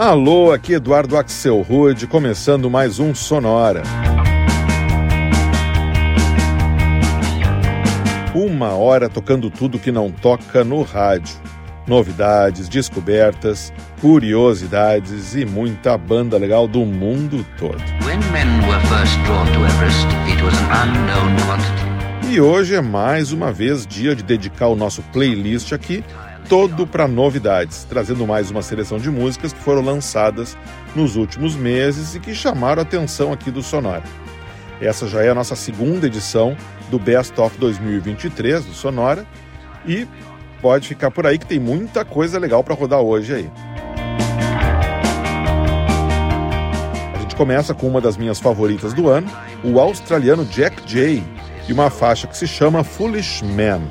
Alô, aqui Eduardo Axel Rude, começando mais um Sonora. Uma hora tocando tudo que não toca no rádio. Novidades, descobertas, curiosidades e muita banda legal do mundo todo. E hoje é mais uma vez dia de dedicar o nosso playlist aqui todo para novidades, trazendo mais uma seleção de músicas que foram lançadas nos últimos meses e que chamaram a atenção aqui do Sonora. Essa já é a nossa segunda edição do Best of 2023 do Sonora e pode ficar por aí que tem muita coisa legal para rodar hoje aí. A gente começa com uma das minhas favoritas do ano, o australiano Jack Jay, e uma faixa que se chama Foolish Man.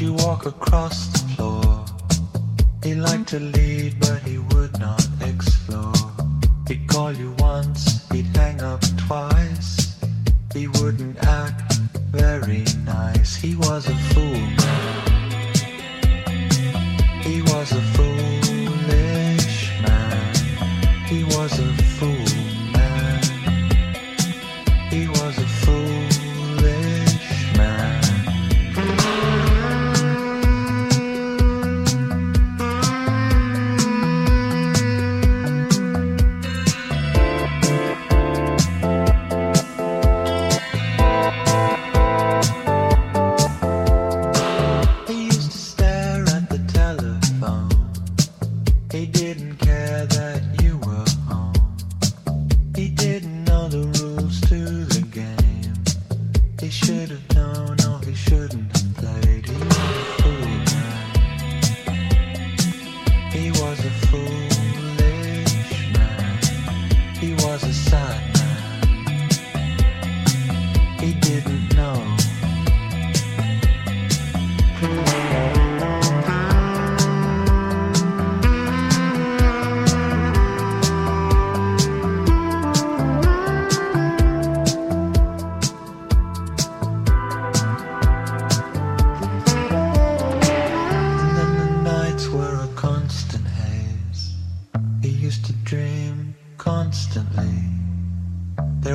you walk across the floor. He liked to lead, but he would not explore. He'd call you once, he'd hang up twice. He wouldn't act very nice. He was a fool. He was a fool.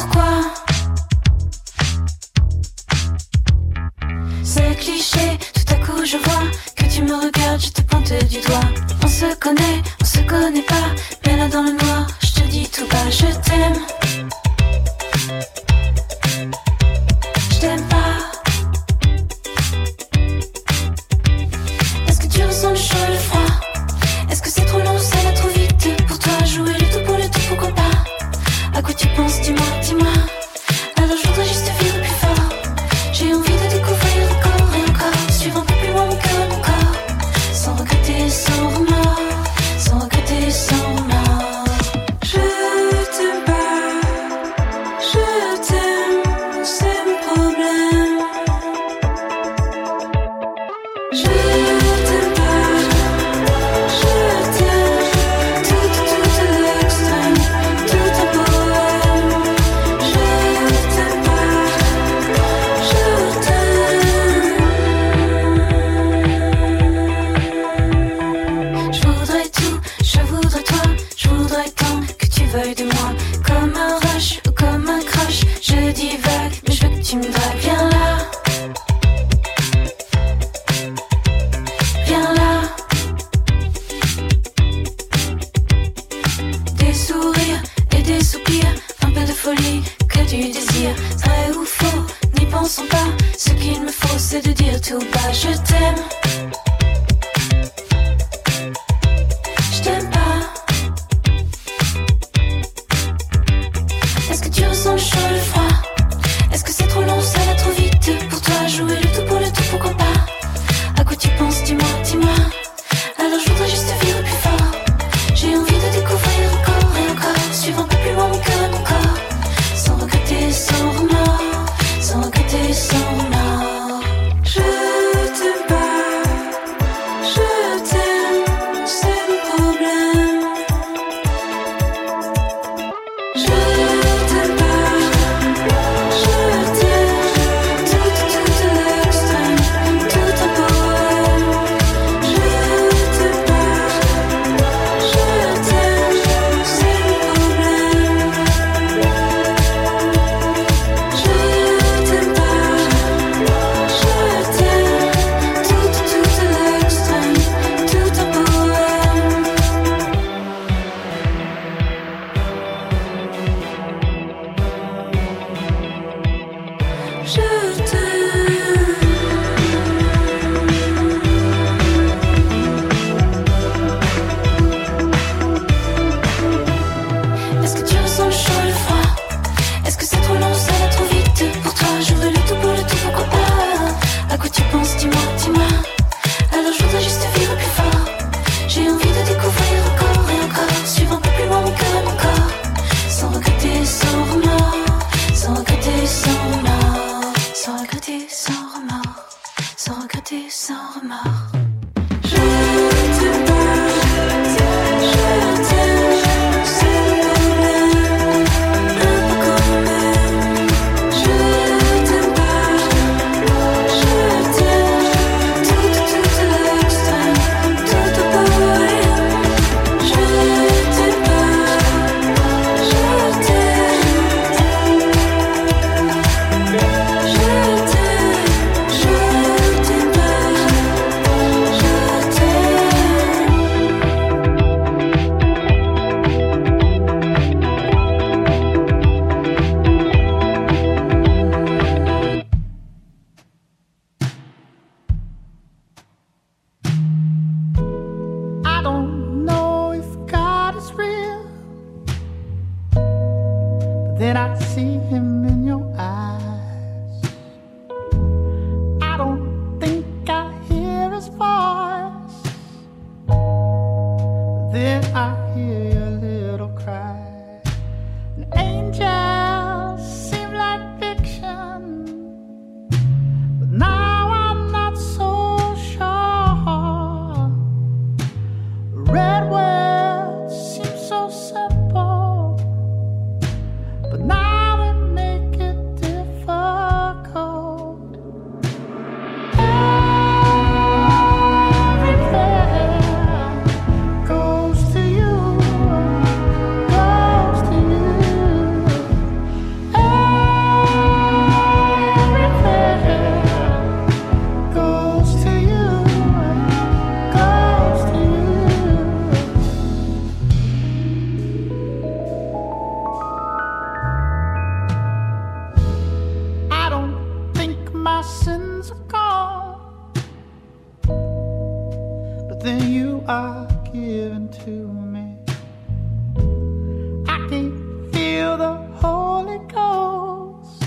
Pourquoi are given to me. I can feel the Holy Ghost,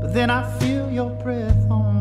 but then I feel your breath on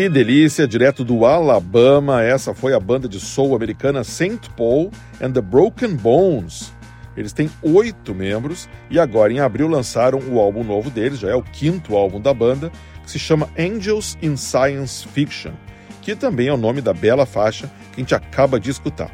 Que delícia, direto do Alabama, essa foi a banda de soul americana St. Paul and the Broken Bones. Eles têm oito membros e agora em abril lançaram o álbum novo deles, já é o quinto álbum da banda, que se chama Angels in Science Fiction, que também é o nome da bela faixa que a gente acaba de escutar.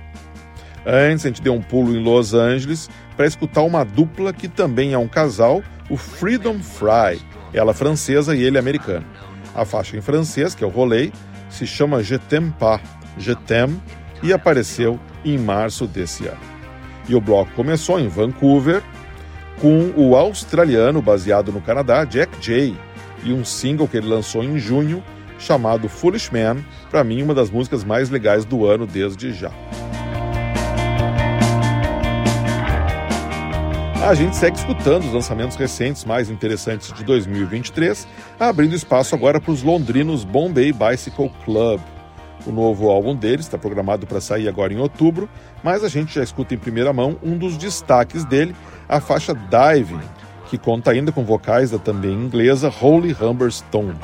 Antes, a gente deu um pulo em Los Angeles para escutar uma dupla que também é um casal, o Freedom Fry, ela francesa e ele americano. A faixa em francês, que é o rolê, se chama Je t'aime pas, Je t'aime, e apareceu em março desse ano. E o bloco começou em Vancouver com o australiano baseado no Canadá, Jack Jay, e um single que ele lançou em junho chamado Foolish Man, para mim uma das músicas mais legais do ano desde já. A gente segue escutando os lançamentos recentes mais interessantes de 2023, abrindo espaço agora para os londrinos Bombay Bicycle Club. O novo álbum deles está programado para sair agora em outubro, mas a gente já escuta em primeira mão um dos destaques dele, a faixa Diving, que conta ainda com vocais da também inglesa Holly Humberstone.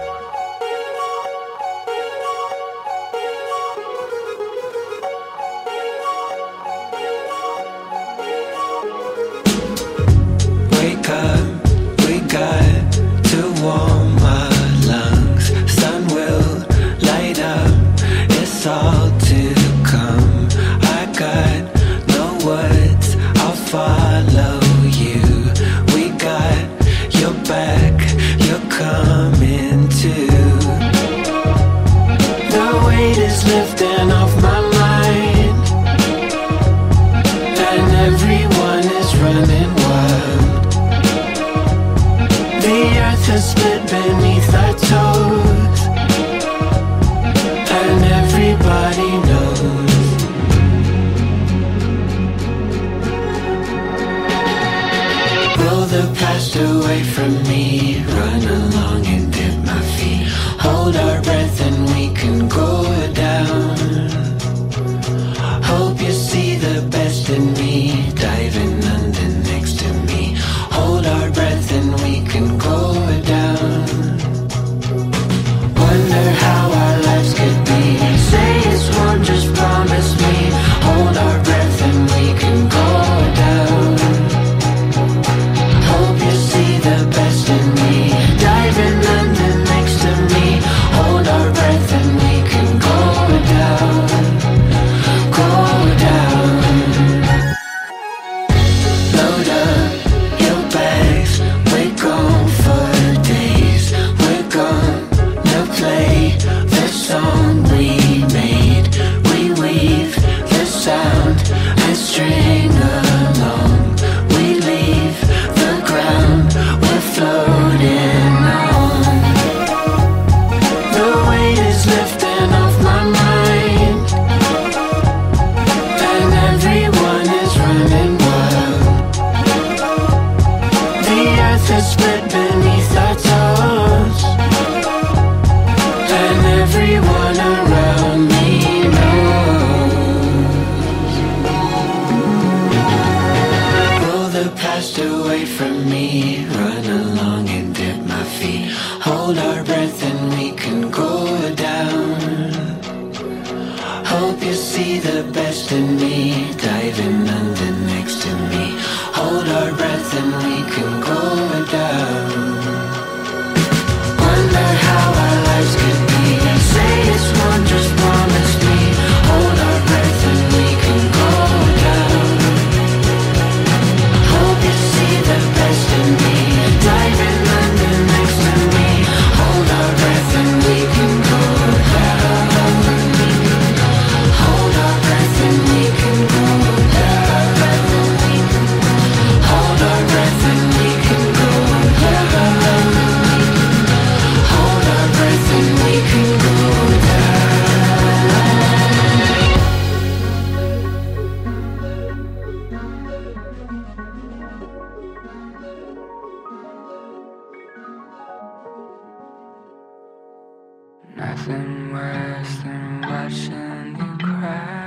Nothing worse than watching you cry.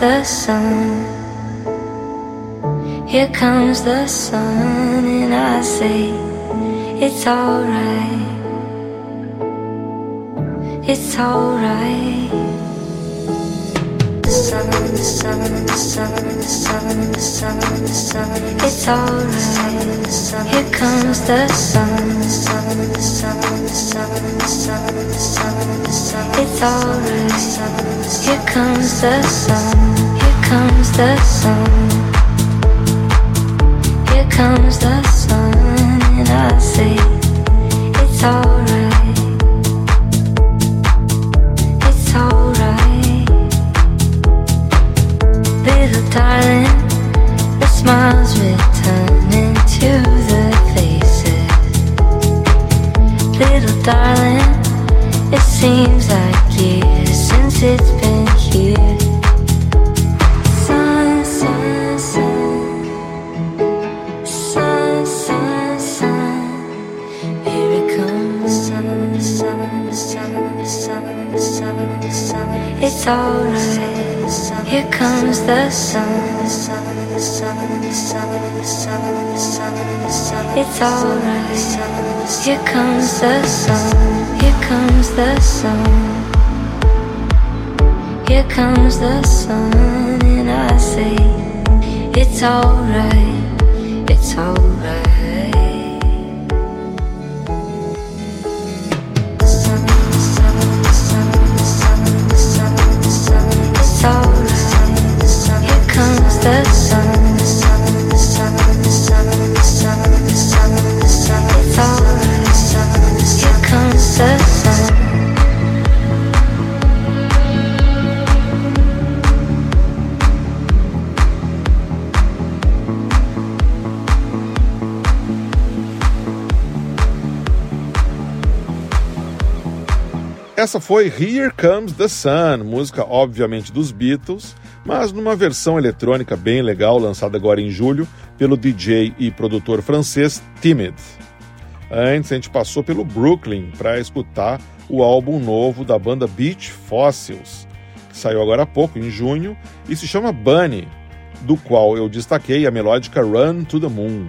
The sun. Here comes the sun, and I say it's alright. It's alright. It's alright. Here comes the sun. It's alright. Here comes the sun. Here comes the sun. Here comes the sun, and I say it's alright. It's alright. Here comes the sun. Here comes the sun. Here comes the sun, and I say it's alright. It's alright. Essa foi Here Comes the Sun, música obviamente dos Beatles, mas numa versão eletrônica bem legal, lançada agora em julho pelo DJ e produtor francês Timid. Antes a gente passou pelo Brooklyn para escutar o álbum novo da banda Beach Fossils, que saiu agora há pouco, em junho, e se chama Bunny, do qual eu destaquei a melódica Run to the Moon.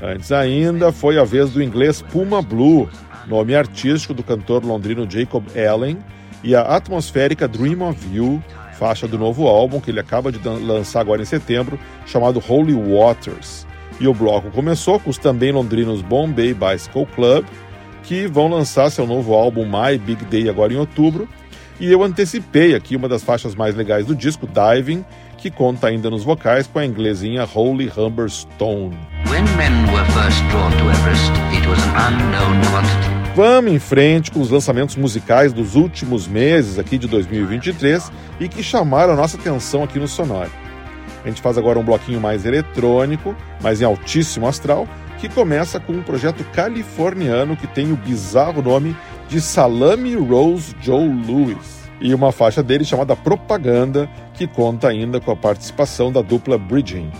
Antes ainda foi a vez do inglês Puma Blue, nome artístico do cantor londrino Jacob Allen, e a atmosférica Dream of You, faixa do novo álbum que ele acaba de lançar agora em setembro, chamado Holy Waters. E o bloco começou com os também londrinos Bombay Bicycle Club, que vão lançar seu novo álbum My Big Day agora em outubro. E eu antecipei aqui uma das faixas mais legais do disco, Diving, que conta ainda nos vocais com a inglesinha Holy Humber Stone. When men were first drawn to Everest, it was an unknown quantity. Vamos em frente com os lançamentos musicais dos últimos meses aqui de 2023 e que chamaram a nossa atenção aqui no Sonora. A gente faz agora um bloquinho mais eletrônico, mas em altíssimo astral, que começa com um projeto californiano que tem o bizarro nome de Salami Rose Joe Lewis. E uma faixa dele chamada Propaganda, que conta ainda com a participação da dupla Bridging.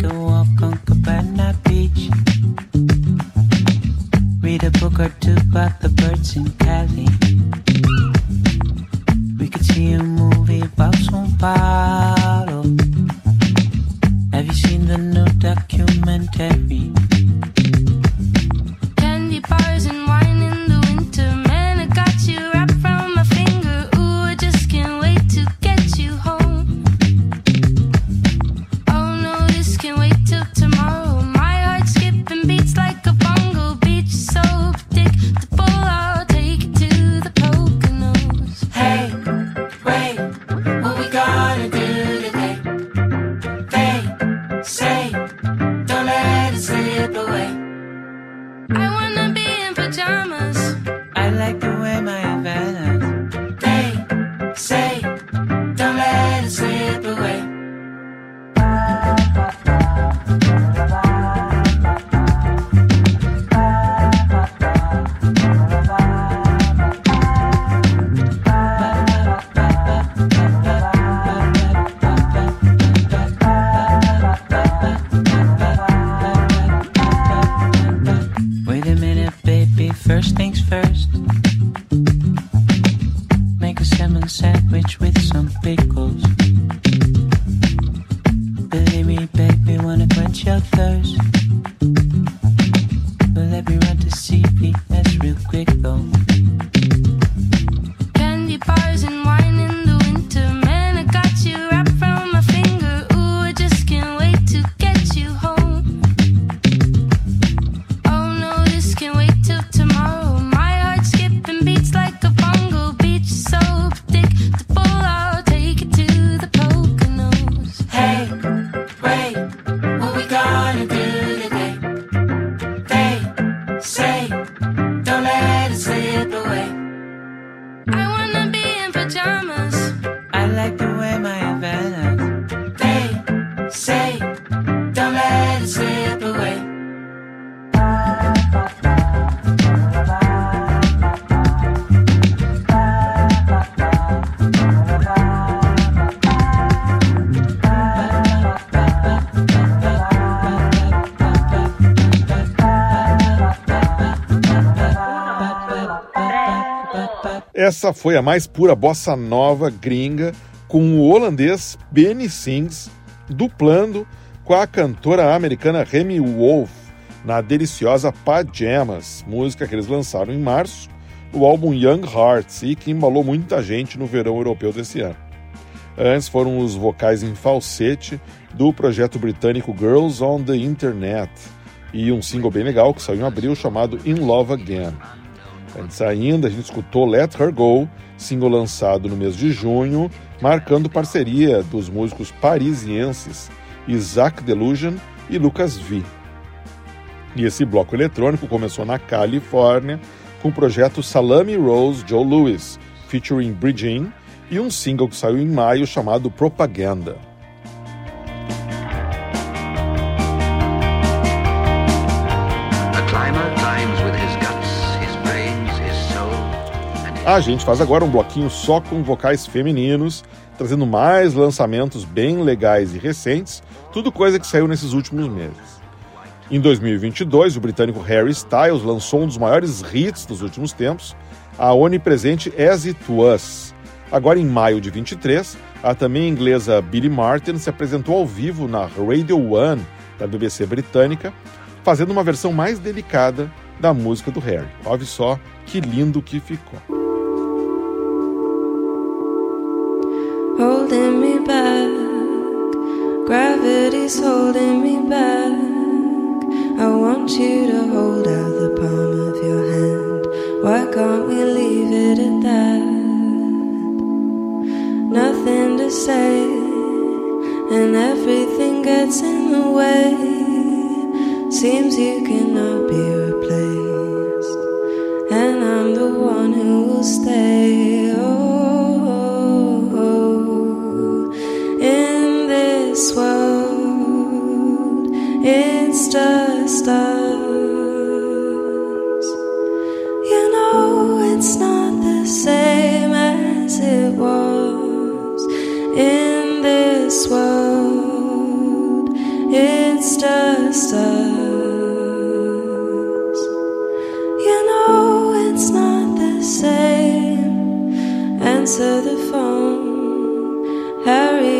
take a walk on Cabana Beach. Read a book or two about the birds in Cali. We could see a movie about some Paulo. Essa foi a mais pura bossa nova gringa com o holandês Benny Sings duplando com a cantora americana Remy Wolf na deliciosa Pajamas, música que eles lançaram em março, o álbum Young Hearts e que embalou muita gente no verão europeu desse ano. Antes foram os vocais em falsete do projeto britânico Girls on the Internet e um single bem legal que saiu em abril chamado In Love Again. Antes ainda, a gente escutou Let Her Go, single lançado no mês de junho, marcando parceria dos músicos parisienses Isaac Delusion e Lucas V. E esse bloco eletrônico começou na Califórnia com o projeto Salami Rose Joe Lewis, featuring Bridging, e um single que saiu em maio chamado Propaganda. A gente faz agora um bloquinho só com vocais femininos, trazendo mais lançamentos bem legais e recentes, tudo coisa que saiu nesses últimos meses. Em 2022, o britânico Harry Styles lançou um dos maiores hits dos últimos tempos, a onipresente As It Was. Agora, em maio de 23, a também inglesa Billie Martin se apresentou ao vivo na Radio One da BBC britânica, fazendo uma versão mais delicada da música do Harry. Olha só que lindo que ficou. Holding me back. Gravity's holding me back. I want you to hold out the palm of your hand. Why can't we leave it at that? Nothing to say, and everything gets in the way. Seems you cannot be replaced, and I'm the one who will stay. Oh, this world, it's just us. You know, it's not the same as it was in this world. It's just us. You know, it's not the same. Answer the phone. Harry,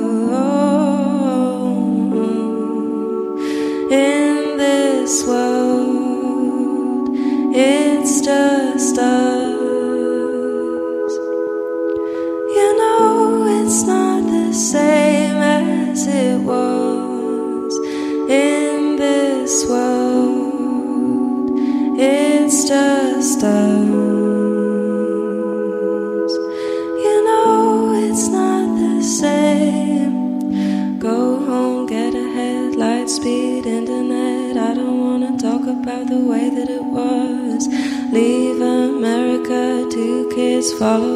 solid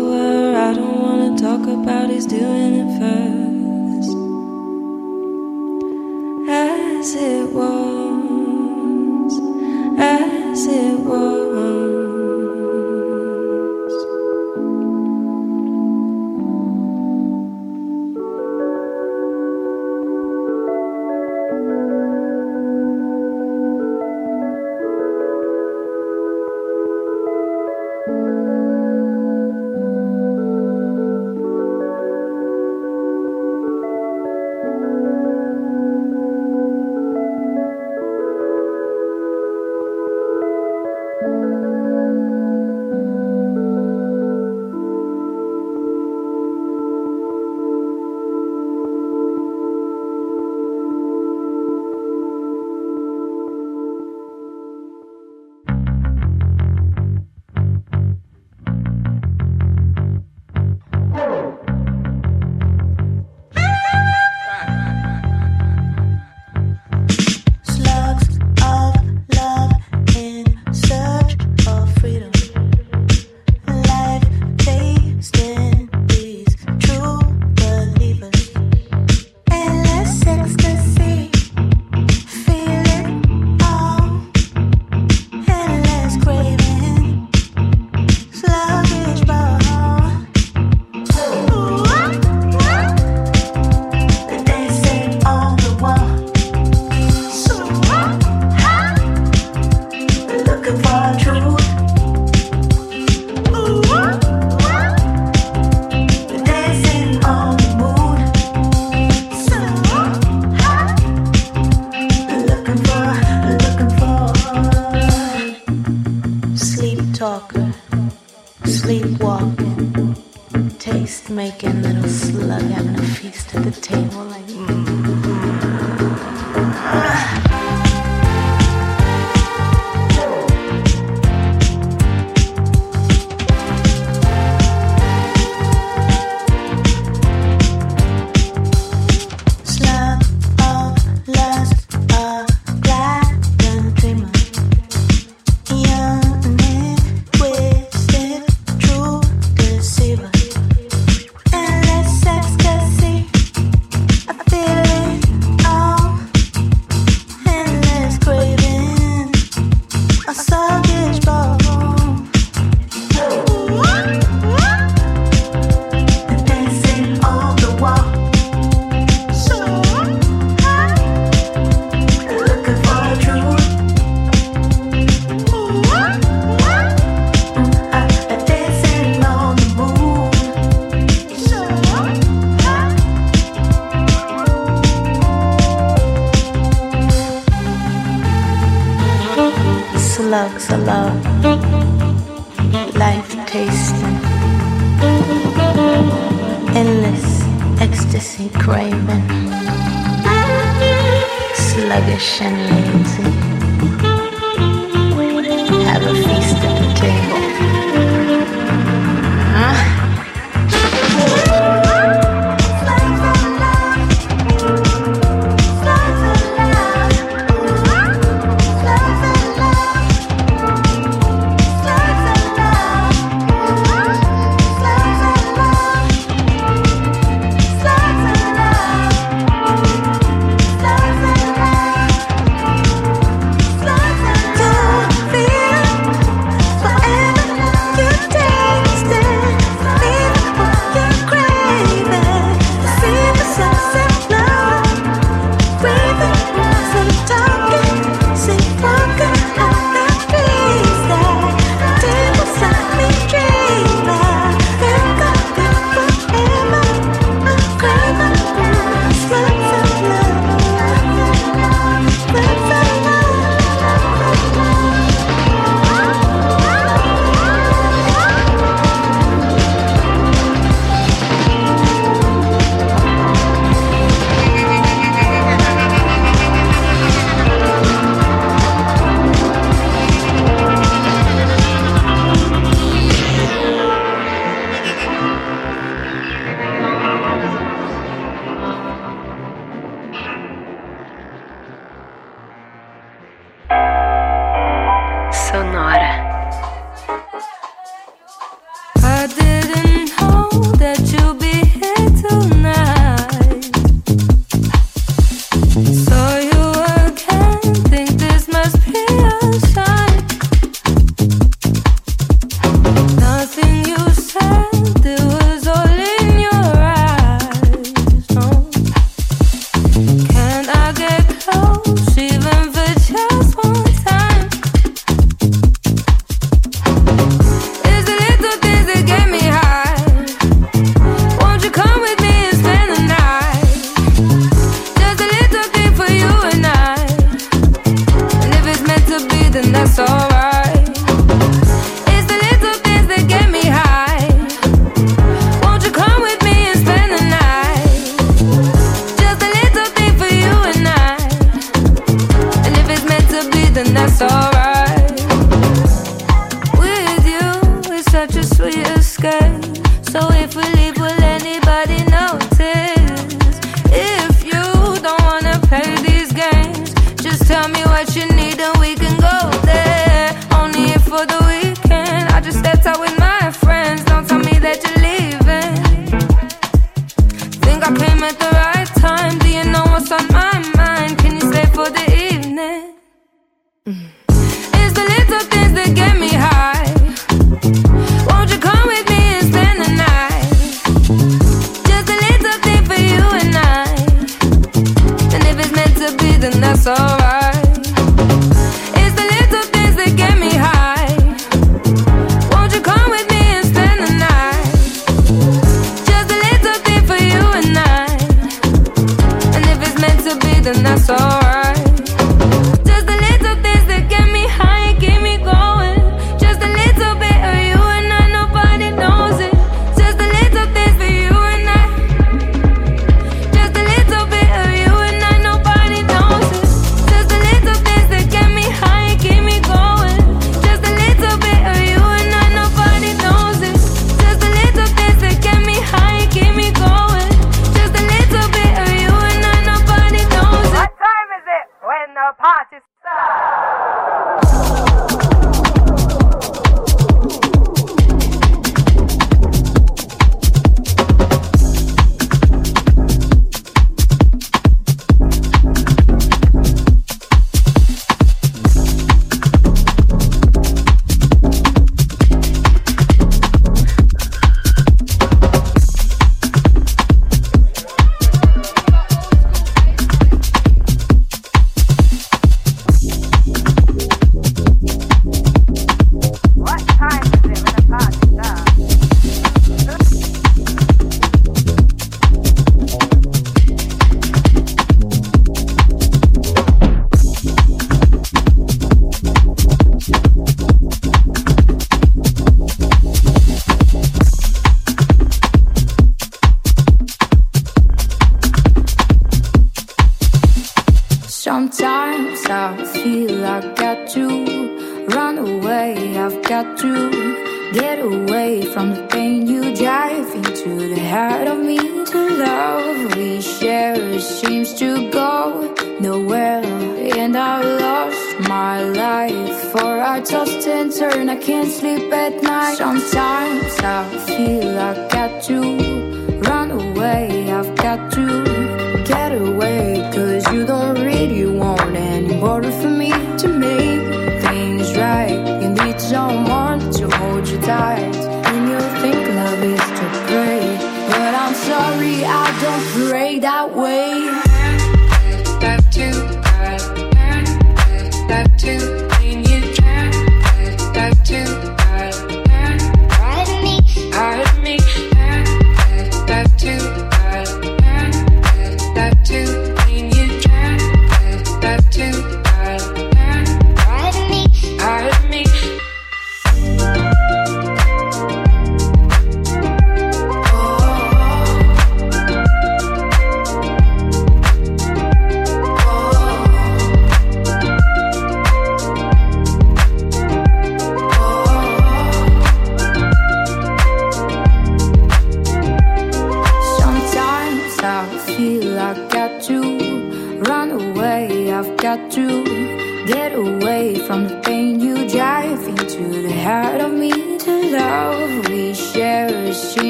tell me what you need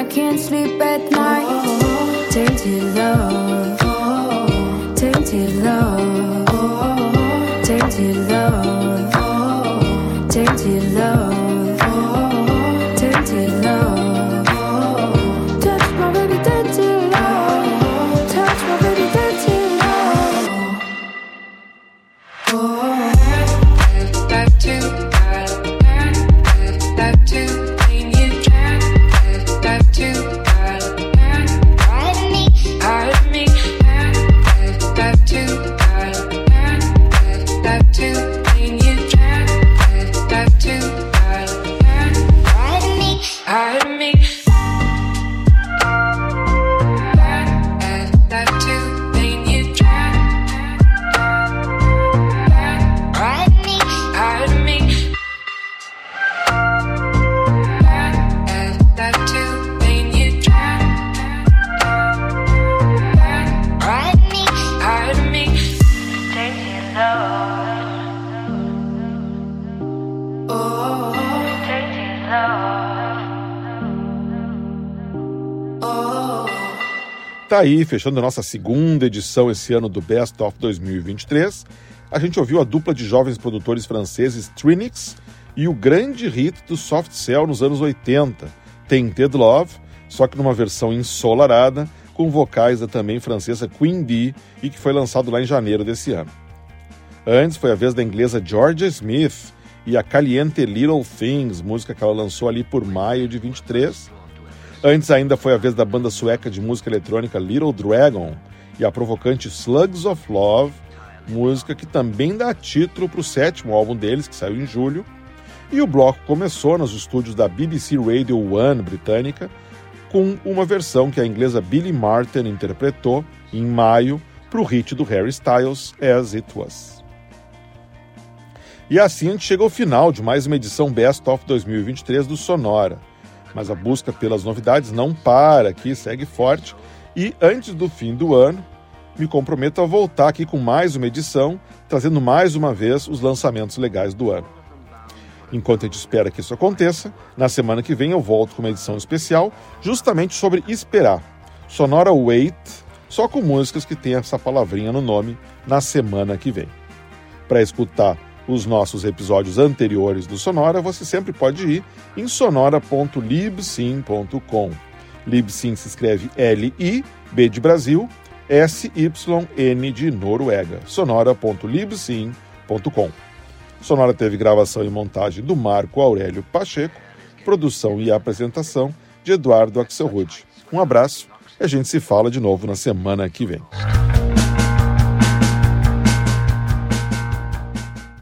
I can't sleep at night. Tainted love, tainted love, aí, fechando a nossa segunda edição esse ano do Best of 2023. A gente ouviu a dupla de jovens produtores franceses Trinix e o grande hit do Soft Cell nos anos 80, Tainted Love, só que numa versão ensolarada, com vocais da também francesa Queen Bee e que foi lançado lá em janeiro desse ano. Antes foi a vez da inglesa Georgia Smith e a Caliente Little Things, música que ela lançou ali por maio de 23. Antes ainda foi a vez da banda sueca de música eletrônica Little Dragon e a provocante Slugs of Love, música que também dá título para o sétimo álbum deles, que saiu em julho. E o bloco começou nos estúdios da BBC Radio One britânica, com uma versão que a inglesa Billy Martin interpretou em maio para o hit do Harry Styles, As It Was. E assim a gente chega ao final de mais uma edição Best of 2023 do Sonora mas a busca pelas novidades não para aqui, segue forte. E antes do fim do ano, me comprometo a voltar aqui com mais uma edição, trazendo mais uma vez os lançamentos legais do ano. Enquanto a gente espera que isso aconteça, na semana que vem eu volto com uma edição especial justamente sobre esperar. Sonora Wait, só com músicas que tem essa palavrinha no nome, na semana que vem. Para escutar os nossos episódios anteriores do Sonora, você sempre pode ir em sonora.libsyn.com. Libsyn se escreve L-I, B de Brasil, S-Y-N de Noruega. sonora.libsyn.com. Sonora teve gravação e montagem do Marco Aurélio Pacheco, produção e apresentação de Eduardo Axelrod. Um abraço e a gente se fala de novo na semana que vem.